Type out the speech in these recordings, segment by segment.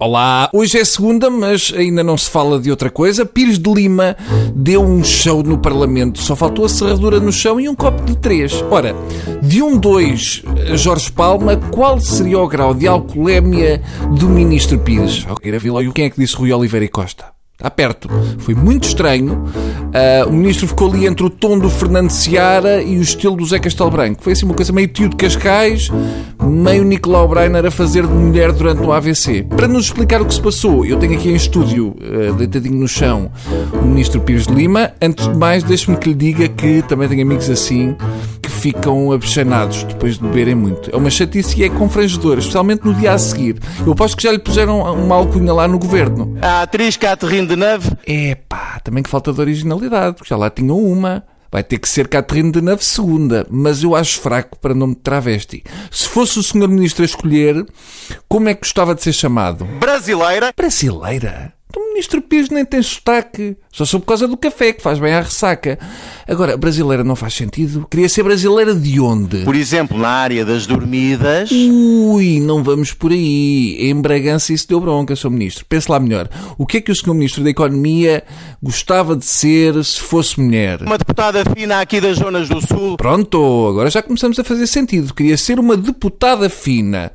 Olá, hoje é segunda, mas ainda não se fala de outra coisa. Pires de Lima deu um show no Parlamento. Só faltou a serradura no chão e um copo de três. Ora, de um dois, Jorge Palma, qual seria o grau de alcoolemia do Ministro Pires? Ok, quem é que disse Rui Oliveira e Costa? Está perto. Foi muito estranho. Uh, o ministro ficou ali entre o tom do Fernando Seara e o estilo do Zé Castelo Branco. Foi assim uma coisa meio tio de Cascais, meio Nicolau Breiner a fazer de mulher durante o AVC. Para nos explicar o que se passou, eu tenho aqui em estúdio, uh, deitadinho no chão, o ministro Pires de Lima. Antes de mais, deixe-me que lhe diga que também tenho amigos assim ficam abexanados depois de beberem muito. É uma chatice e é confrangedora, especialmente no dia a seguir. Eu aposto que já lhe puseram uma alcunha lá no governo. A atriz Catherine Deneuve. É pá, também que falta de originalidade, porque já lá tinham uma. Vai ter que ser Catherine Deneuve segunda, mas eu acho fraco para nome de travesti. Se fosse o senhor ministro a escolher, como é que gostava de ser chamado? Brasileira. Brasileira? Ministro Pires nem tem sotaque. Só sou por causa do café, que faz bem à ressaca. Agora, brasileira não faz sentido. Queria ser brasileira de onde? Por exemplo, na área das dormidas. Ui, não vamos por aí. Em Bragança isso deu bronca, Sr. Ministro. Pense lá melhor. O que é que o Sr. Ministro da Economia gostava de ser se fosse mulher? Uma deputada fina aqui das zonas do Sul. Pronto, agora já começamos a fazer sentido. Queria ser uma deputada fina.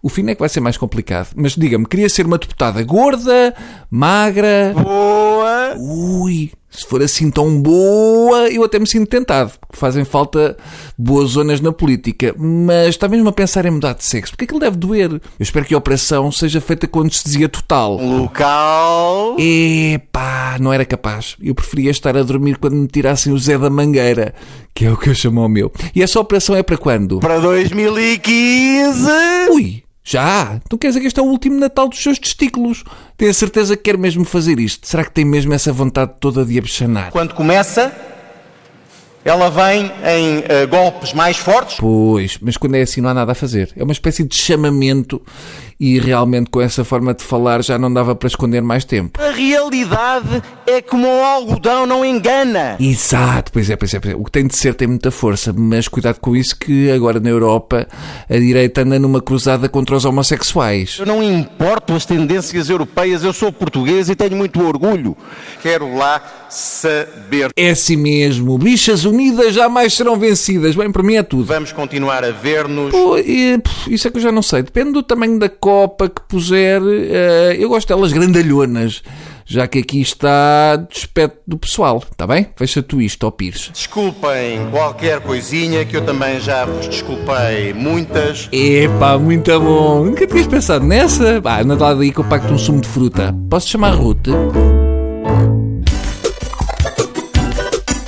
O fino é que vai ser mais complicado. Mas diga-me, queria ser uma deputada gorda, magra. Boa. Ui, se for assim tão boa, eu até me sinto tentado, porque fazem falta boas zonas na política. Mas está mesmo a pensar em mudar de sexo, porque aquilo deve doer. Eu espero que a operação seja feita com anestesia total. Local. Epá, não era capaz. Eu preferia estar a dormir quando me tirassem o Zé da Mangueira, que é o que eu chamo ao meu. E essa operação é para quando? Para 2015. Ui! Já? Tu queres dizer que este é o último Natal dos seus testículos? Tenho a certeza que quer mesmo fazer isto. Será que tem mesmo essa vontade toda de abchanar? Quando começa, ela vem em uh, golpes mais fortes. Pois, mas quando é assim não há nada a fazer. É uma espécie de chamamento e realmente com essa forma de falar já não dava para esconder mais tempo. A realidade é como o algodão não engana. Exato, pois é, pois é, pois é. O que tem de ser tem muita força, mas cuidado com isso que agora na Europa a direita anda numa cruzada contra os homossexuais. Eu não importo as tendências europeias, eu sou português e tenho muito orgulho. Quero lá saber. É assim mesmo, bichas unidas jamais serão vencidas. Bem, para mim é tudo. Vamos continuar a ver-nos. Isso é que eu já não sei, depende do tamanho da copa que puser. Uh, eu gosto delas grandalhonas, já que aqui está despeto do pessoal, está bem? Fecha tu isto, ó Pires. Desculpem qualquer coisinha, que eu também já vos desculpei muitas. Epá, muito bom. Nunca tinhas pensado nessa? Pá, anda lá daí que eu pacto um sumo de fruta. Posso chamar Ruth?